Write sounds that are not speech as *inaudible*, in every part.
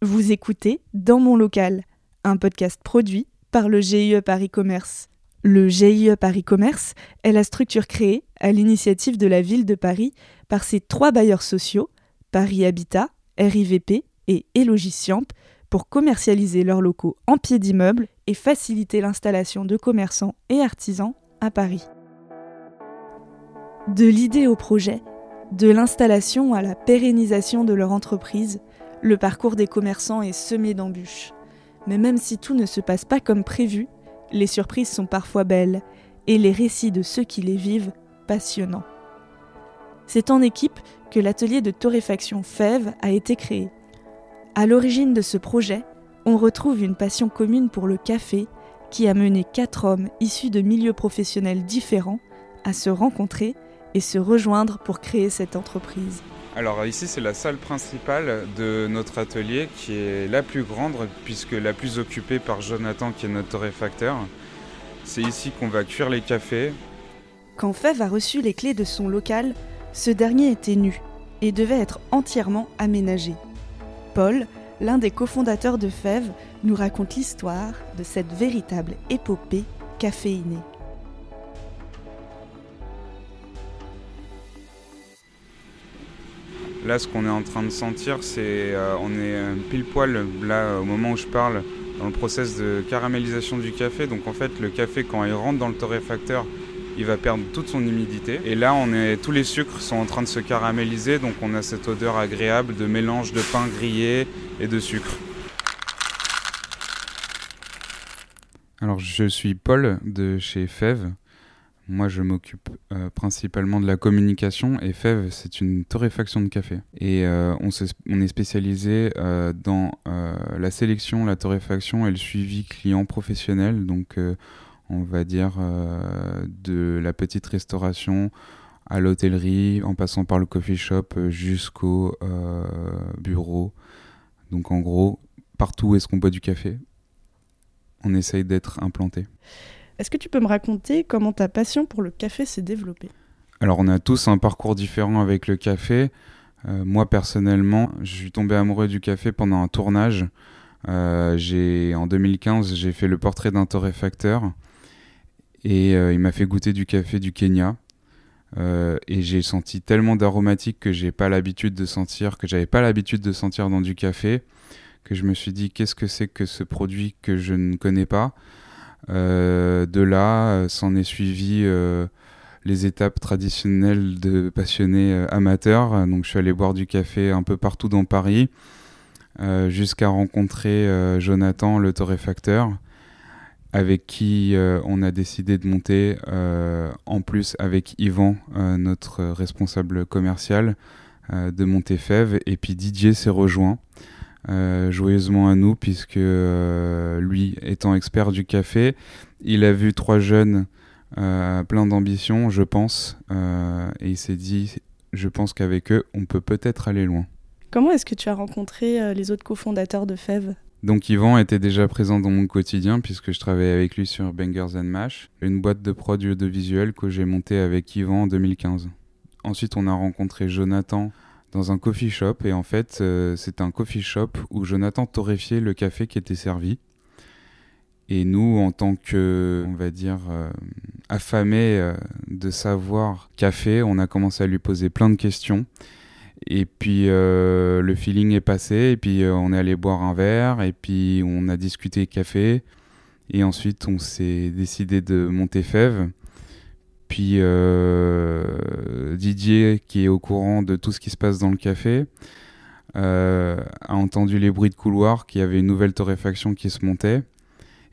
Vous écoutez Dans mon local, un podcast produit par le GIE Paris Commerce. Le GIE Paris Commerce est la structure créée à l'initiative de la ville de Paris par ses trois bailleurs sociaux, Paris Habitat, RIVP et Elogiciamp, pour commercialiser leurs locaux en pied d'immeuble et faciliter l'installation de commerçants et artisans à Paris. De l'idée au projet, de l'installation à la pérennisation de leur entreprise, le parcours des commerçants est semé d'embûches. Mais même si tout ne se passe pas comme prévu, les surprises sont parfois belles et les récits de ceux qui les vivent passionnants. C'est en équipe que l'atelier de torréfaction Fève a été créé. À l'origine de ce projet, on retrouve une passion commune pour le café qui a mené quatre hommes issus de milieux professionnels différents à se rencontrer et se rejoindre pour créer cette entreprise. Alors ici c'est la salle principale de notre atelier qui est la plus grande puisque la plus occupée par Jonathan qui est notre torréfacteur. C'est ici qu'on va cuire les cafés. Quand Fève a reçu les clés de son local, ce dernier était nu et devait être entièrement aménagé. Paul, l'un des cofondateurs de Fève, nous raconte l'histoire de cette véritable épopée caféinée. Là, ce qu'on est en train de sentir, c'est euh, on est euh, pile poil là au moment où je parle dans le process de caramélisation du café. Donc en fait, le café quand il rentre dans le torréfacteur, il va perdre toute son humidité. Et là, on est, tous les sucres sont en train de se caraméliser, donc on a cette odeur agréable de mélange de pain grillé et de sucre. Alors, je suis Paul de chez Fève. Moi, je m'occupe euh, principalement de la communication et Fève, c'est une torréfaction de café. Et euh, on, on, est spécialisé euh, dans la sélection, la torréfaction et le suivi client professionnel. Donc, on va dire de la petite restauration à l'hôtellerie, en passant par le coffee shop jusqu'au bureau. Donc, en gros, partout où est-ce qu'on boit du café, on essaye d'être implanté. Est-ce que tu peux me raconter comment ta passion pour le café s'est développée? Alors on a tous un parcours différent avec le café. Euh, moi personnellement, je suis tombé amoureux du café pendant un tournage. Euh, en 2015, j'ai fait le portrait d'un torréfacteur et euh, il m'a fait goûter du café du Kenya. et j'ai senti tellement d'aromatiques que j'ai pas l'habitude de sentir, que j'avais pas l'habitude de sentir dans du café, que je me suis dit qu'est-ce que c'est que ce produit que je ne connais pas? Euh, de là, euh, s'en est suivi euh, les étapes traditionnelles de passionnés amateurs. Donc je suis allé boire du café un peu partout dans Paris, jusqu'à rencontrer Jonathan, le torréfacteur, avec qui on a décidé de monter, en plus avec Yvan, notre responsable commercial, de monter Fève. Et puis Didier s'est rejoint. Euh, joyeusement à nous, puisque euh, lui, étant expert du café, il a vu trois jeunes euh, plein d'ambition, je pense, et il s'est dit, je pense qu'avec eux, on peut peut-être aller loin. Comment est-ce que tu as rencontré les autres cofondateurs de Fève donc Yvan était déjà présent dans mon quotidien puisque je travaillais avec lui sur Bangers and Mash, une boîte de produits audiovisuels que j'ai montée avec Yvan en 2015. Ensuite on a rencontré Jonathan dans un coffee shop et en fait euh, c'est un coffee shop où Jonathan torréfiait le café qui était servi. Et nous, en tant que, on va dire, euh, affamés euh, de savoir café, on a commencé à lui poser plein de questions. Et puis le feeling est passé, et puis on est allé boire un verre, et puis on a discuté café. Et ensuite, on s'est décidé de monter Fève. Puis euh, Didier, qui est au courant de tout ce qui se passe dans le café, euh, a entendu les bruits de couloir, qu'il y avait une nouvelle torréfaction qui se montait.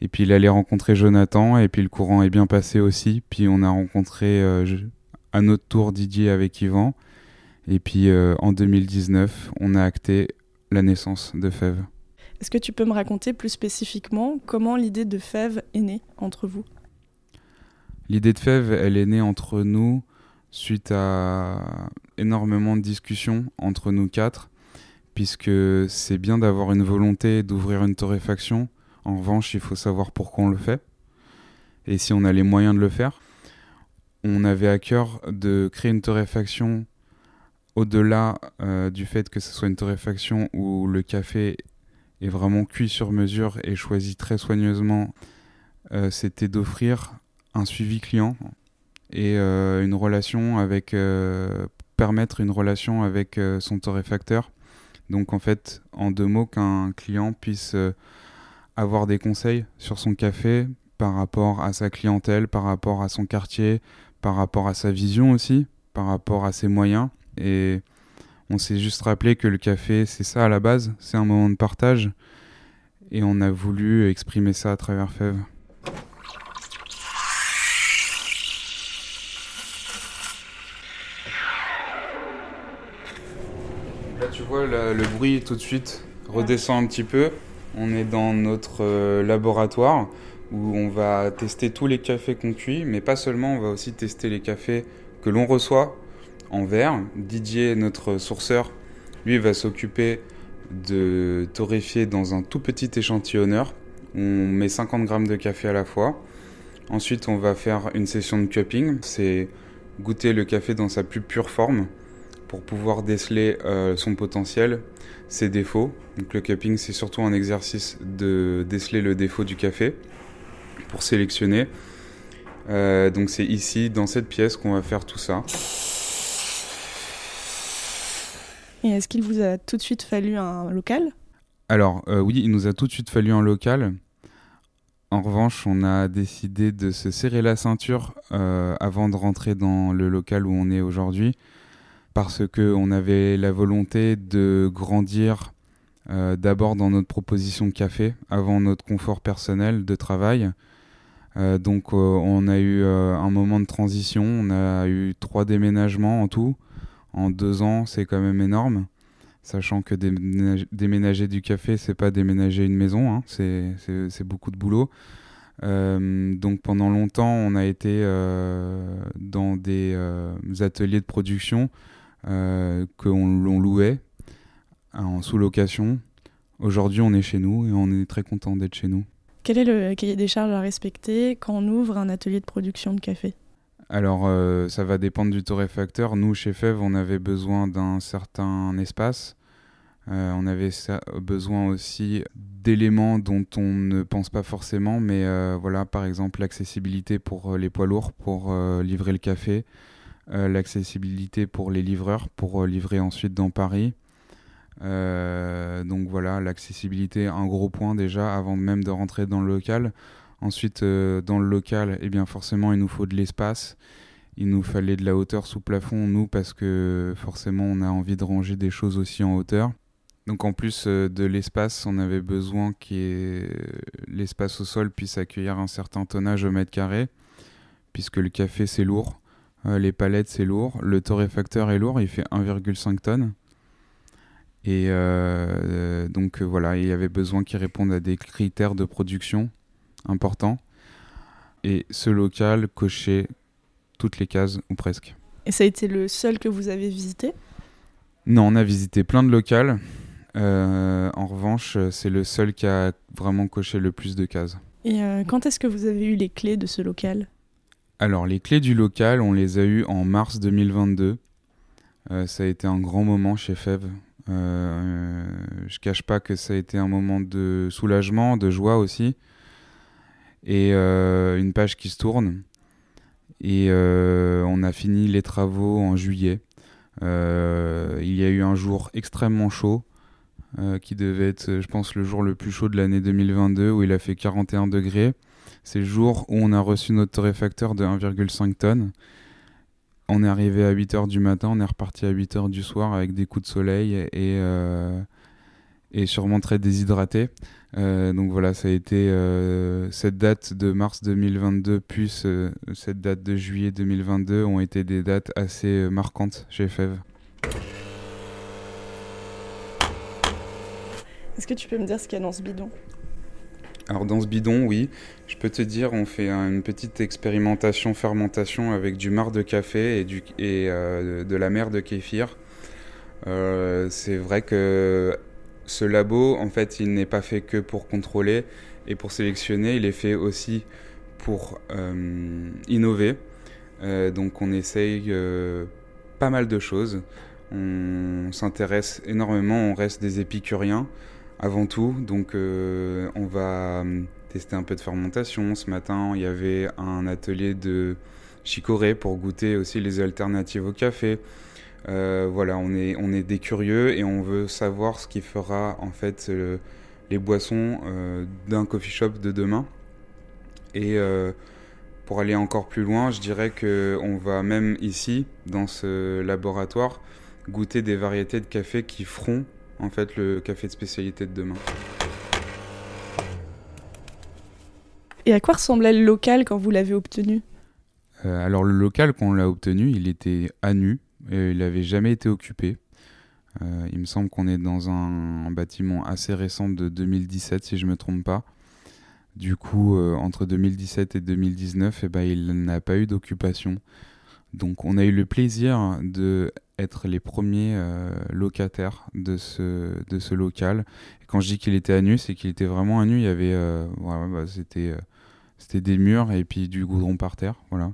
Et puis il allait rencontrer Jonathan, et puis le courant est bien passé aussi. Puis on a rencontré euh, à notre tour Didier avec Yvan. Et puis en 2019, on a acté la naissance de Fève. Est-ce que tu peux me raconter plus spécifiquement comment l'idée de Fève est née entre vous? L'idée de Fève, elle est née entre nous suite à énormément de discussions entre nous quatre, puisque c'est bien d'avoir une volonté d'ouvrir une torréfaction. En revanche, il faut savoir pourquoi on le fait et si on a les moyens de le faire. On avait à cœur de créer une torréfaction au-delà euh, du fait que ce soit une torréfaction où le café est vraiment cuit sur mesure et choisi très soigneusement, c'était d'offrir un suivi client et une relation avec permettre une relation avec son torréfacteur. Donc en fait, en deux mots, qu'un client puisse avoir des conseils sur son café par rapport à sa clientèle, par rapport à son quartier, par rapport à sa vision aussi, par rapport à ses moyens. Et on s'est juste rappelé que le café, c'est ça à la base, c'est un moment de partage. Et on a voulu exprimer ça à travers Fève. Vois, le bruit tout de suite redescend un petit peu. On est dans notre euh, laboratoire où on va tester tous les cafés qu'on cuit, mais pas seulement, on va aussi tester les cafés que l'on reçoit en verre. Didier, notre sourceur, lui va s'occuper de torréfier dans un tout petit échantillonneur. On met 50 grammes de café à la fois. Ensuite, on va faire une session de cupping. C'est goûter le café dans sa plus pure forme pour pouvoir déceler euh, son potentiel, ses défauts. Donc le cupping, c'est surtout un exercice de déceler le défaut du café pour sélectionner. Euh, donc c'est ici, dans cette pièce, qu'on va faire tout ça. Et est-ce qu'il vous a tout de suite fallu un local? Alors euh, oui, il nous a tout de suite fallu un local. En revanche, on a décidé de se serrer la ceinture avant de rentrer dans le local où on est aujourd'hui parce qu'on avait la volonté de grandir euh, d'abord dans notre proposition de café, avant notre confort personnel de travail. Euh, donc euh, on a eu un moment de transition, on a eu trois déménagements en tout. En deux ans, c'est quand même énorme, sachant que déménager, du café, c'est pas déménager une maison, hein, c'est beaucoup de boulot. donc pendant longtemps, on a été dans des ateliers de production qu'on louait en sous-location. Aujourd'hui, on est chez nous et on est très content d'être chez nous. Quel est le cahier des charges à respecter quand on ouvre un atelier de production de café? Alors, euh, ça va dépendre du torréfacteur. Nous, chez Fève, on avait besoin d'un certain espace. Euh, on avait besoin aussi d'éléments dont on ne pense pas forcément, mais voilà, par exemple, l'accessibilité pour les poids lourds pour livrer le café, euh, l'accessibilité pour les livreurs pour euh, livrer ensuite dans Paris. Euh, donc voilà, l'accessibilité, un gros point déjà avant même de rentrer dans le local. Ensuite, dans le local, eh bien forcément, il nous faut de l'espace. Il nous fallait de la hauteur sous plafond, nous, parce que forcément, on a envie de ranger des choses aussi en hauteur. Donc en plus de l'espace, on avait besoin que l'espace au sol puisse accueillir un certain tonnage au mètre carré, puisque le café c'est lourd. Euh, les palettes, c'est lourd. Le torréfacteur est lourd, il fait 1,5 tonnes. Et euh, donc euh, voilà, il y avait besoin qu'il réponde à des critères de production importants. Et ce local cochait toutes les cases, ou presque. Et ça a été le seul que vous avez visité? Non, on a visité plein de locales. en revanche, c'est le seul qui a vraiment coché le plus de cases. Et quand est-ce que vous avez eu les clés de ce local? Alors, les clés du local, on les a eues en mars 2022. Euh, ça a été un grand moment chez Fève. Euh, je cache pas que ça a été un moment de soulagement, de joie aussi. Et euh, une page qui se tourne. Et euh, on a fini les travaux en juillet. il y a eu un jour extrêmement chaud, qui devait être, je pense, le jour le plus chaud de l'année 2022, où il a fait 41 degrés. C'est le jour où on a reçu notre torréfacteur de 1,5 tonnes. On est arrivé à 8h du matin, on est reparti à 8h du soir avec des coups de soleil et, euh, et sûrement très déshydraté. Euh, donc voilà, ça a été euh, cette date de mars 2022 plus cette date de juillet 2022 ont été des dates assez marquantes chez Fève. Est-ce que tu peux me dire ce qu'il y a dans ce bidon? Alors dans ce bidon, oui, je peux te dire, on fait une petite expérimentation fermentation avec du marc de café et, euh, de la mer de kéfir. Euh, c'est vrai que ce labo, en fait, il n'est pas fait que pour contrôler et pour sélectionner, il est fait aussi pour euh, innover. donc on essaye pas mal de choses. On s'intéresse énormément, on reste des épicuriens. Avant tout. Donc on va tester un peu de fermentation. Ce matin, il y avait un atelier de chicorée pour goûter aussi les alternatives au café. voilà, on est, on est des curieux et on veut savoir ce qui fera en fait les boissons d'un coffee shop de demain. Et pour aller encore plus loin, je dirais qu'on va même ici, dans ce laboratoire, goûter des variétés de café qui feront en fait le café de spécialité de demain. Et à quoi ressemblait le local quand vous l'avez obtenu euh, Alors le local quand on l'a obtenu, il était à nu, et il n'avait jamais été occupé. Euh, il me semble qu'on est dans un, un, bâtiment assez récent de 2017 si je ne me trompe pas. Du coup, euh, entre 2017 et 2019, eh ben, il n'a pas eu d'occupation. Donc on a eu le plaisir de être les premiers euh, locataires de ce, de ce local. Quand je dis qu'il était à nu, c'est qu'il était vraiment à nu. Il y avait, euh, bah, c'était, c'était des murs et puis du goudron par terre, voilà.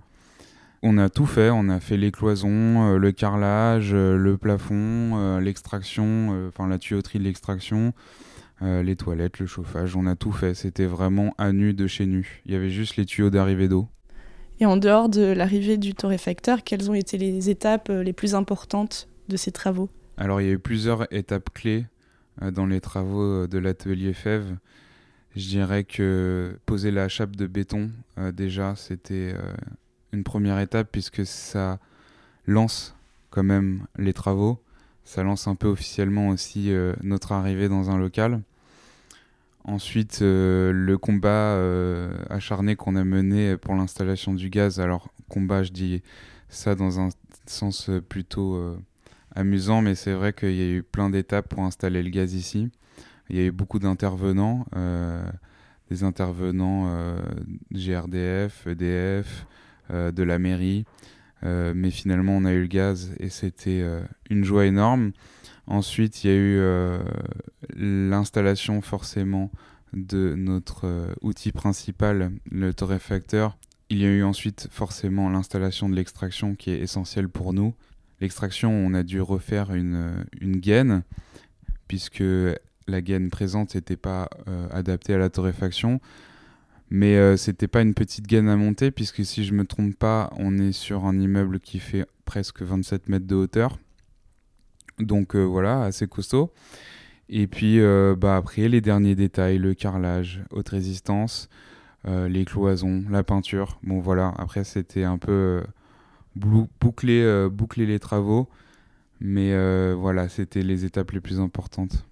On a tout fait, on a fait les cloisons, le carrelage, le plafond, l'extraction, enfin la tuyauterie de l'extraction. Euh, les toilettes, le chauffage, on a tout fait. C'était vraiment à nu de chez nu. Il y avait juste les tuyaux d'arrivée d'eau. Et en dehors de l'arrivée du torréfacteur, quelles ont été les étapes euh, les plus importantes de ces travaux? Alors il y a eu plusieurs étapes clés euh, dans les travaux de l'atelier Fève. Je dirais que poser la chape de béton, déjà, c'était une première étape puisque ça lance quand même les travaux. Ça lance un peu officiellement aussi notre arrivée dans un local. Ensuite, euh, le combat euh, acharné qu'on a mené pour l'installation du gaz. Alors, combat, je dis ça dans un sens plutôt euh, amusant, mais c'est vrai qu'il y a eu plein d'étapes pour installer le gaz ici. Il y a eu beaucoup d'intervenants, des intervenants GRDF, EDF, de la mairie. mais finalement, on a eu le gaz et c'était une joie énorme. Ensuite, il y a eu euh, l'installation forcément de notre euh, outil principal, le torréfacteur. Il y a eu ensuite forcément l'installation de l'extraction qui est essentielle pour nous. L'extraction, on a dû refaire une, une gaine puisque la gaine présente n'était pas euh, adaptée à la torréfaction. Mais c'était pas une petite gaine à monter puisque si je me trompe pas, on est sur un immeuble qui fait presque 27 mètres de hauteur. Donc euh, voilà, assez costaud. Et puis euh, bah, après, les derniers détails, le carrelage, haute résistance, euh, les cloisons, la peinture. Bon voilà, après c'était un peu boucler, boucler les travaux. Mais voilà, c'était les étapes les plus importantes.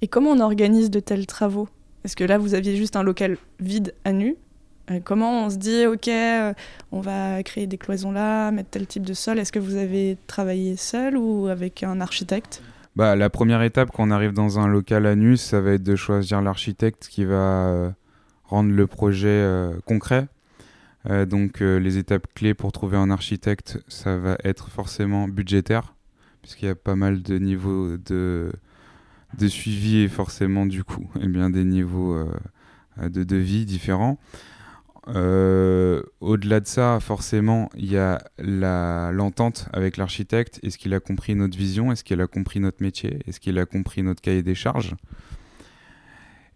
Et comment on organise de tels travaux? Est-ce que là, vous aviez juste un local vide à nu? Comment on se dit, ok, euh, on va créer des cloisons là, mettre tel type de sol Est-ce que vous avez travaillé seul ou avec un architecte? Bah, La première étape quand on arrive dans un local à nu, ça va être de choisir l'architecte qui va euh, rendre le projet concret. donc les étapes clés pour trouver un architecte, ça va être forcément budgétaire, puisqu'il y a pas mal de niveaux de, de suivi et forcément du coup, et *laughs* eh bien, des niveaux de devis différents. Euh, au-delà de ça, forcément, il y a l'entente avec l'architecte. Est-ce qu'il a compris notre vision? Est-ce qu'il a compris notre métier? Est-ce qu'il a compris notre cahier des charges?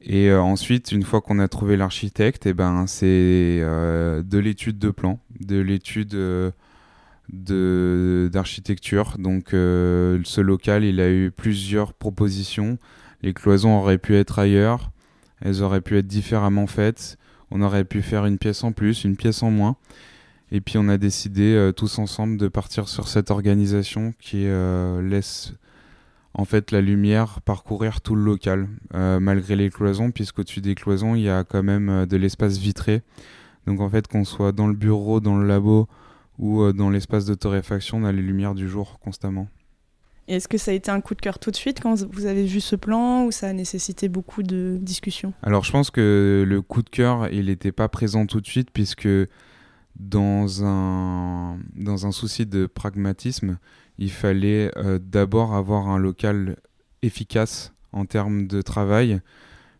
Et euh, ensuite, une fois qu'on a trouvé l'architecte, eh ben, c'est euh, de l'étude de plan, de l'étude d'architecture. Donc, ce local, il a eu plusieurs propositions. Les cloisons auraient pu être ailleurs. Elles auraient pu être différemment faites on aurait pu faire une pièce en plus, une pièce en moins. Et puis on a décidé euh, tous ensemble de partir sur cette organisation qui euh, laisse en fait la lumière parcourir tout le local, euh, malgré les cloisons, puisqu'au-dessus des cloisons, il y a quand même de l'espace vitré. Donc en fait, qu'on soit dans le bureau, dans le labo ou dans l'espace de torréfaction, on a les lumières du jour constamment. Est-ce que ça a été un coup de cœur tout de suite quand vous avez vu ce plan ou ça a nécessité beaucoup de discussions Alors je pense que le coup de cœur, il n'était pas présent tout de suite puisque dans un, souci de pragmatisme, il fallait euh, d'abord avoir un local efficace en termes de travail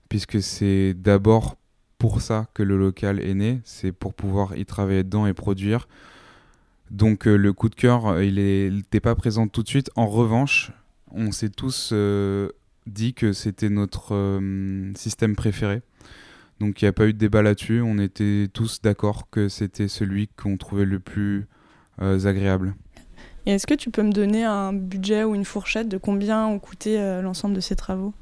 puisque c'est d'abord pour ça que le local est né, c'est pour pouvoir y travailler dedans et produire. Donc euh, le coup de cœur, euh, il n'était pas présent tout de suite. En revanche, on s'est tous euh, dit que c'était notre système préféré. Donc il n'y a pas eu de débat là-dessus. On était tous d'accord que c'était celui qu'on trouvait le plus agréable. Et est-ce que tu peux me donner un budget ou une fourchette de combien ont coûté l'ensemble de ces travaux?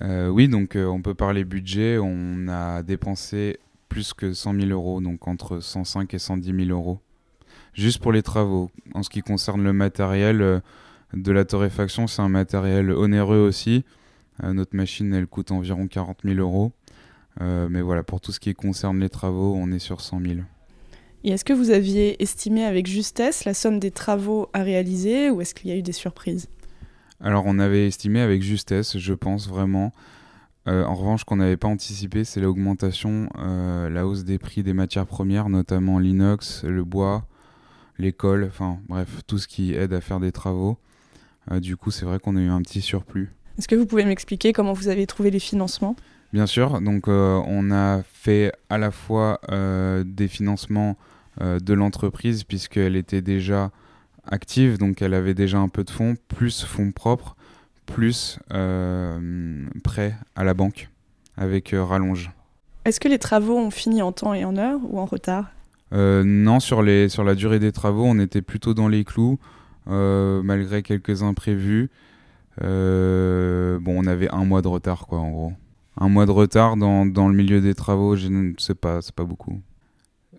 Oui, donc on peut parler budget. On a dépensé plus que 100 000 euros, donc entre 105 et 110 000 euros juste pour les travaux. En ce qui concerne le matériel euh, de la torréfaction, c'est un matériel onéreux aussi. Euh, notre machine, elle coûte environ 40 000 euros. Euh, mais voilà, pour tout ce qui concerne les travaux, on est sur 100 000. Et est-ce que vous aviez estimé avec justesse la somme des travaux à réaliser ou est-ce qu'il y a eu des surprises? Alors on avait estimé avec justesse, je pense vraiment. en revanche, ce qu'on n'avait pas anticipé, c'est l'augmentation, la hausse des prix des matières premières, notamment l'inox, le bois, l'école, enfin bref, tout ce qui aide à faire des travaux. Euh, du coup, c'est vrai qu'on a eu un petit surplus. Est-ce que vous pouvez m'expliquer comment vous avez trouvé les financements? Bien sûr, donc euh, on a fait à la fois euh, des financements de l'entreprise puisqu'elle était déjà active, donc elle avait déjà un peu de fonds, plus fonds propres, plus prêts à la banque avec rallonge. Est-ce que les travaux ont fini en temps et en heure ou en retard? Non, sur, les, sur la durée des travaux, on était plutôt dans les clous, euh, malgré quelques imprévus. Euh, bon, on avait un mois de retard, quoi, en gros. Un mois de retard dans, le milieu des travaux, sais pas, c'est pas beaucoup.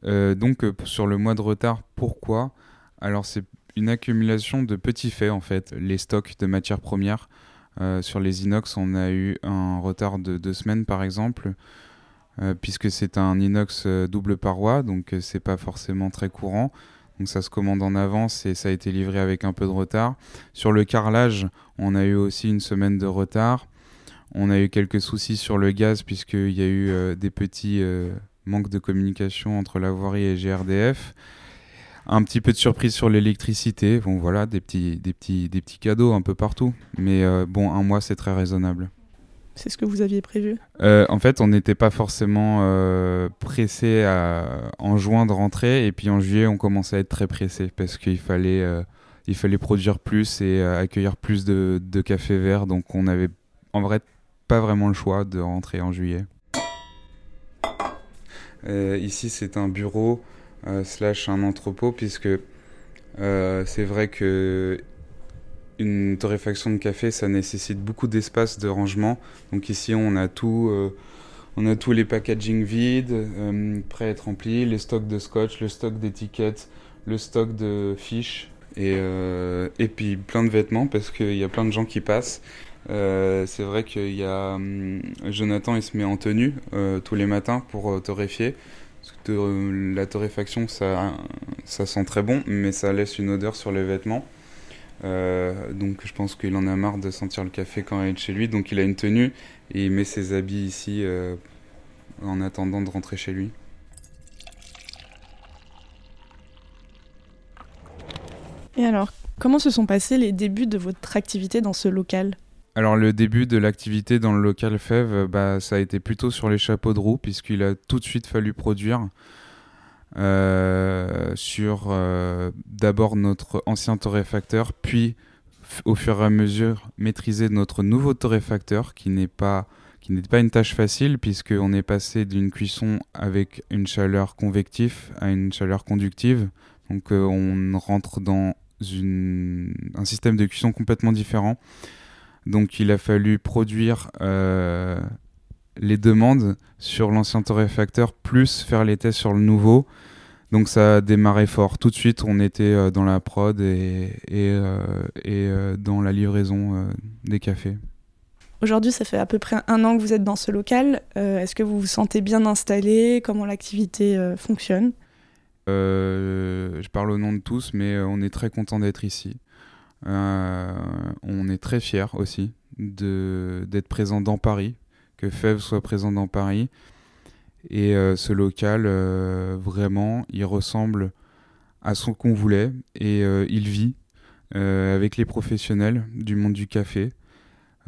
donc, sur le mois de retard, pourquoi? Alors, c'est une accumulation de petits faits, en fait. Les stocks de matières premières. sur les inox, on a eu un retard de deux semaines, par exemple. Euh, puisque c'est un inox euh, double paroi, donc euh, c'est pas forcément très courant. Donc ça se commande en avance et ça a été livré avec un peu de retard. Sur le carrelage, on a eu aussi une semaine de retard. On a eu quelques soucis sur le gaz puisqu'il y a eu des petits manques de communication entre la voirie et GRDF. Un petit peu de surprise sur l'électricité. Bon voilà, des petits, des, petits, des petits cadeaux un peu partout. Mais bon, un mois c'est très raisonnable. C'est ce que vous aviez prévu euh, En fait, on n'était pas forcément euh, pressé en juin de rentrer, et puis en juillet, on commençait à être très pressé parce qu'il fallait, euh, fallait produire plus et accueillir plus de, de café vert. Donc, on avait en vrai pas vraiment le choix de rentrer en juillet. ici, c'est un bureau slash un entrepôt, puisque c'est vrai que une torréfaction de café, ça nécessite beaucoup d'espace de rangement. Donc ici, on a tout, euh, on a tous les packaging vides, euh, prêts à être remplis, les stocks de scotch, le stock d'étiquettes, le stock de fiches et, euh, et puis plein de vêtements parce qu'il y a plein de gens qui passent. c'est vrai qu'il y a hum, Jonathan, il se met en tenue tous les matins pour torréfier. Parce que la torréfaction, ça, ça sent très bon, mais ça laisse une odeur sur les vêtements. Euh, donc je pense qu'il en a marre de sentir le café quand il est chez lui. Donc il a une tenue et il met ses habits ici euh, en attendant de rentrer chez lui. Et alors, comment se sont passés les débuts de votre activité dans ce local? Alors le début de l'activité dans le local Fève, bah, ça a été plutôt sur les chapeaux de roue puisqu'il a tout de suite fallu produire. Euh, sur euh, d'abord notre ancien torréfacteur, puis au fur et à mesure maîtriser notre nouveau torréfacteur qui n'est pas qui n'est pas une tâche facile puisqu'on est passé d'une cuisson avec une chaleur convective à une chaleur conductive. Donc euh, on rentre dans un système de cuisson complètement différent. Donc il a fallu produire les demandes sur l'ancien torréfacteur, plus faire les tests sur le nouveau. Donc ça a démarré fort. Tout de suite, on était euh, dans la prod et, et, euh, euh, dans la livraison des cafés. Aujourd'hui, ça fait à peu près un an que vous êtes dans ce local. Est-ce que vous vous sentez bien installé? Comment l'activité fonctionne? Je parle au nom de tous, mais on est très content d'être ici. on est très fiers aussi d'être présent dans Paris, que soit présent dans Paris. Et euh, ce local, euh, vraiment, il ressemble à ce qu'on voulait et euh, il vit avec les professionnels du monde du café.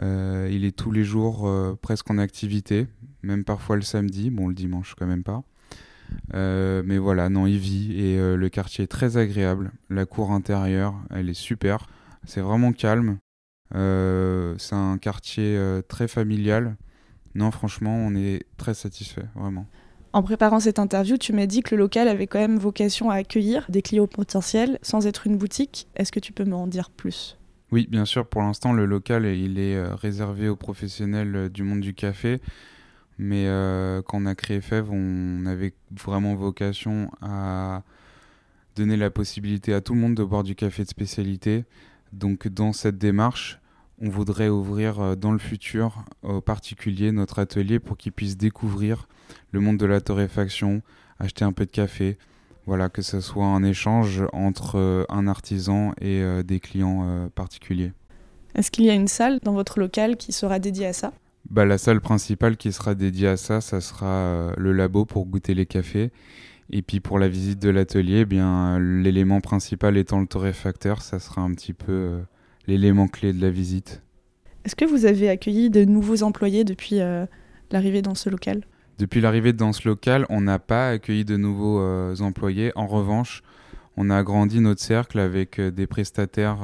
il est tous les jours presque en activité, même parfois le samedi, bon le dimanche quand même pas. mais voilà, non, il vit et le quartier est très agréable. La cour intérieure, elle est super. C'est vraiment calme. c'est un quartier très familial. Non, franchement, on est très satisfait, vraiment. En préparant cette interview, tu m'as dit que le local avait quand même vocation à accueillir des clients potentiels sans être une boutique. Est-ce que tu peux m'en dire plus? Oui, bien sûr. Pour l'instant, le local il est euh, réservé aux professionnels euh, du monde du café. Mais euh, quand on a créé FEV, on avait vraiment vocation à donner la possibilité à tout le monde de boire du café de spécialité. Donc dans cette démarche, on voudrait ouvrir euh, dans le futur aux particuliers notre atelier pour qu'ils puissent découvrir le monde de la torréfaction, acheter un peu de café. Voilà, que ce soit un échange entre euh, un artisan et euh, des clients particuliers. Est-ce qu'il y a une salle dans votre local qui sera dédiée à ça? Bah, La salle principale qui sera dédiée à ça, ça sera le labo pour goûter les cafés. Et puis pour la visite de l'atelier, eh bien l'élément principal étant le torréfacteur, ça sera un petit peu l'élément clé de la visite. Est-ce que vous avez accueilli de nouveaux employés depuis euh, l'arrivée dans ce local? Depuis l'arrivée dans ce local, on n'a pas accueilli de nouveaux euh, employés. En revanche, on a agrandi notre cercle avec euh, des prestataires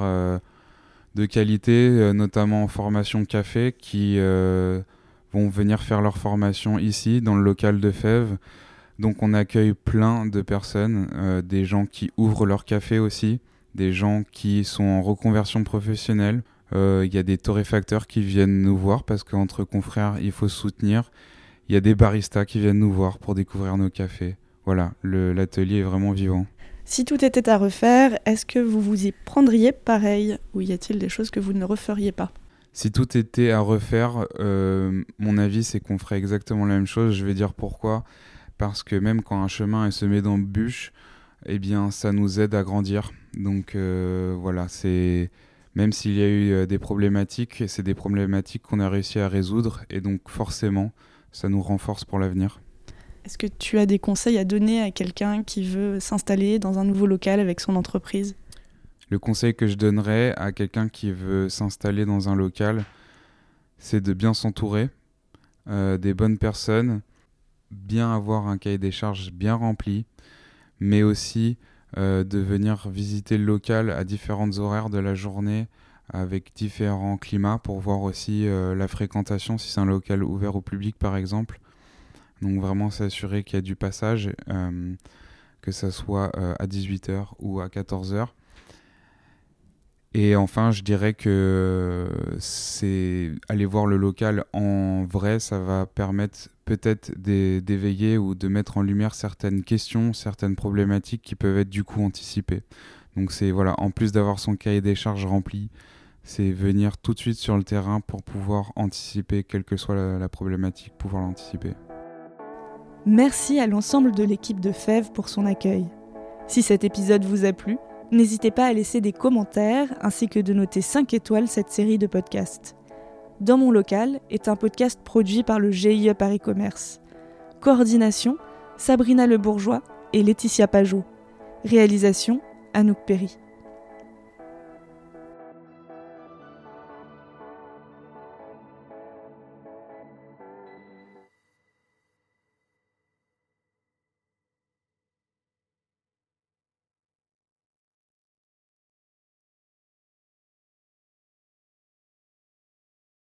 de qualité, notamment en formation café, qui vont venir faire leur formation ici, dans le local de Fèves. Donc on accueille plein de personnes, des gens qui ouvrent leur café aussi, des gens qui sont en reconversion professionnelle. Euh, il y a des torréfacteurs qui viennent nous voir parce qu'entre confrères, il faut soutenir. Il y a des baristas qui viennent nous voir pour découvrir nos cafés. Voilà, l'atelier est vraiment vivant. Si tout était à refaire, est-ce que vous vous y prendriez pareil Ou y a-t-il des choses que vous ne referiez pas? Si tout était à refaire, euh, mon avis c'est qu'on ferait exactement la même chose. Je vais dire pourquoi. Parce que même quand un chemin est semé d'embûches, eh bien ça nous aide à grandir. Donc euh, voilà, c'est même s'il y a eu euh, des problématiques, c'est des problématiques qu'on a réussi à résoudre et donc forcément, ça nous renforce pour l'avenir. Est-ce que tu as des conseils à donner à quelqu'un qui veut s'installer dans un nouveau local avec son entreprise? Le conseil que je donnerais à quelqu'un qui veut s'installer dans un local, c'est de bien s'entourer, euh, des bonnes personnes, bien avoir un cahier des charges bien rempli, mais aussi de venir visiter le local à différentes horaires de la journée avec différents climats pour voir aussi euh, la fréquentation si c'est un local ouvert au public par exemple. Donc vraiment s'assurer qu'il y a du passage, euh, que ça soit à 18h ou à 14h. Et enfin, je dirais que c'est aller voir le local en vrai, ça va permettre peut-être d'éveiller ou de mettre en lumière certaines questions, certaines problématiques qui peuvent être du coup anticipées. Donc c'est voilà, en plus d'avoir son cahier des charges rempli, c'est venir tout de suite sur le terrain pour pouvoir anticiper, quelle que soit la, problématique, pouvoir l'anticiper. Merci à l'ensemble de l'équipe de FEV pour son accueil. Si cet épisode vous a plu, N'hésitez pas à laisser des commentaires ainsi que de noter 5 étoiles cette série de podcasts. Dans mon local est un podcast produit par le GIE Paris Commerce. Coordination Sabrina Le Bourgeois et Laetitia Pajot. Réalisation Anouk Perry.